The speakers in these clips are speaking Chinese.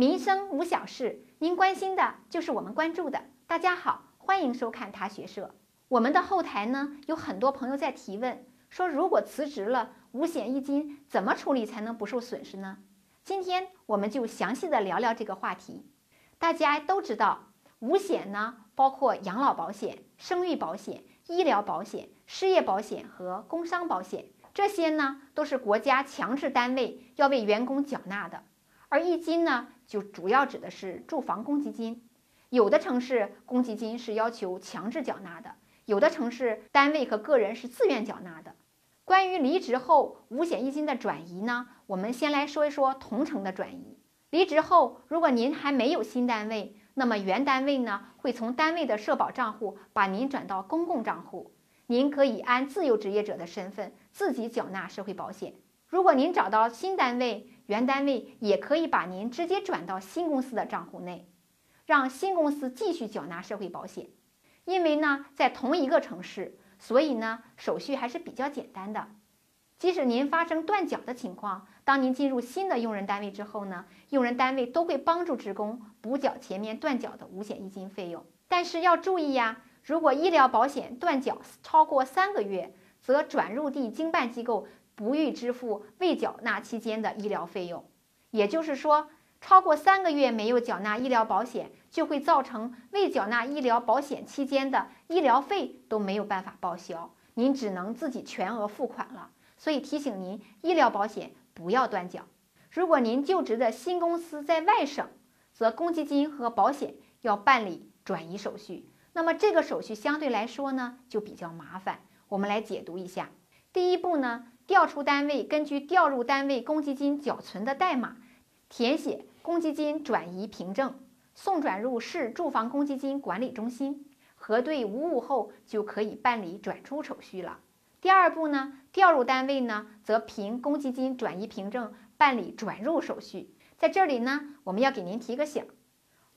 民生无小事，您关心的就是我们关注的。大家好，欢迎收看他学社。我们的后台呢，有很多朋友在提问，说如果辞职了，五险一金怎么处理才能不受损失呢？今天我们就详细的聊聊这个话题。大家都知道，五险呢，包括养老保险、生育保险、医疗保险、失业保险和工伤保险，这些呢，都是国家强制单位要为员工缴纳的。而一金呢，就主要指的是住房公积金。有的城市公积金是要求强制缴纳的，有的城市单位和个人是自愿缴纳的。关于离职后五险一金的转移呢，我们先来说一说同城的转移。离职后，如果您还没有新单位，那么原单位呢会从单位的社保账户把您转到公共账户，您可以按自由职业者的身份自己缴纳社会保险。如果您找到新单位，原单位也可以把您直接转到新公司的账户内，让新公司继续缴纳社会保险。因为呢，在同一个城市，所以呢，手续还是比较简单的。即使您发生断缴的情况，当您进入新的用人单位之后呢，用人单位都会帮助职工补缴前面断缴的五险一金费用。但是要注意呀，如果医疗保险断缴超过三个月，则转入地经办机构。不予支付未缴纳期间的医疗费用，也就是说，超过三个月没有缴纳医疗保险，就会造成未缴纳医疗保险期间的医疗费都没有办法报销，您只能自己全额付款了。所以提醒您，医疗保险不要断缴。如果您就职的新公司在外省，则公积金和保险要办理转移手续，那么这个手续相对来说呢就比较麻烦。我们来解读一下，第一步呢。调出单位根据调入单位公积金缴存的代码，填写公积金转移凭证，送转入市住房公积金管理中心，核对无误后，就可以办理转出手续了。第二步呢，调入单位呢，则凭公积金转移凭证办理转入手续。在这里呢，我们要给您提个醒，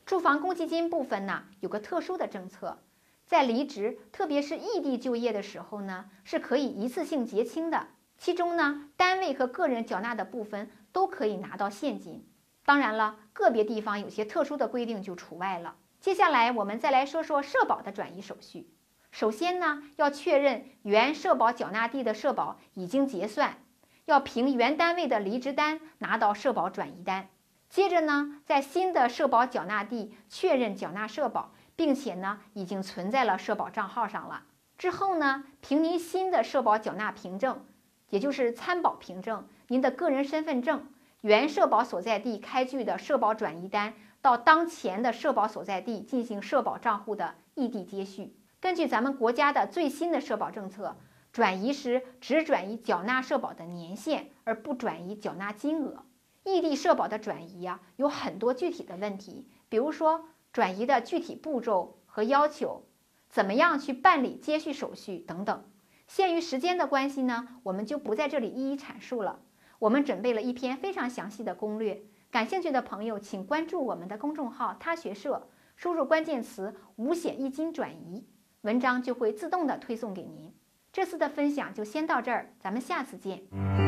住房公积金部分呢，有个特殊的政策，在离职，特别是异地就业的时候呢，是可以一次性结清的。其中呢，单位和个人缴纳的部分都可以拿到现金。当然了，个别地方有些特殊的规定就除外了。接下来我们再来说说社保的转移手续。首先呢，要确认原社保缴纳地的社保已经结算，要凭原单位的离职单拿到社保转移单。接着呢，在新的社保缴纳地确认缴纳社保，并且呢已经存在了社保账号上了。之后呢，凭您新的社保缴纳凭证。也就是参保凭证、您的个人身份证、原社保所在地开具的社保转移单到当前的社保所在地进行社保账户的异地接续。根据咱们国家的最新的社保政策，转移时只转移缴纳社保的年限，而不转移缴纳金额。异地社保的转移啊，有很多具体的问题，比如说转移的具体步骤和要求，怎么样去办理接续手续等等。限于时间的关系呢，我们就不在这里一一阐述了。我们准备了一篇非常详细的攻略，感兴趣的朋友请关注我们的公众号“他学社”，输入关键词“五险一金转移”，文章就会自动的推送给您。这次的分享就先到这儿，咱们下次见。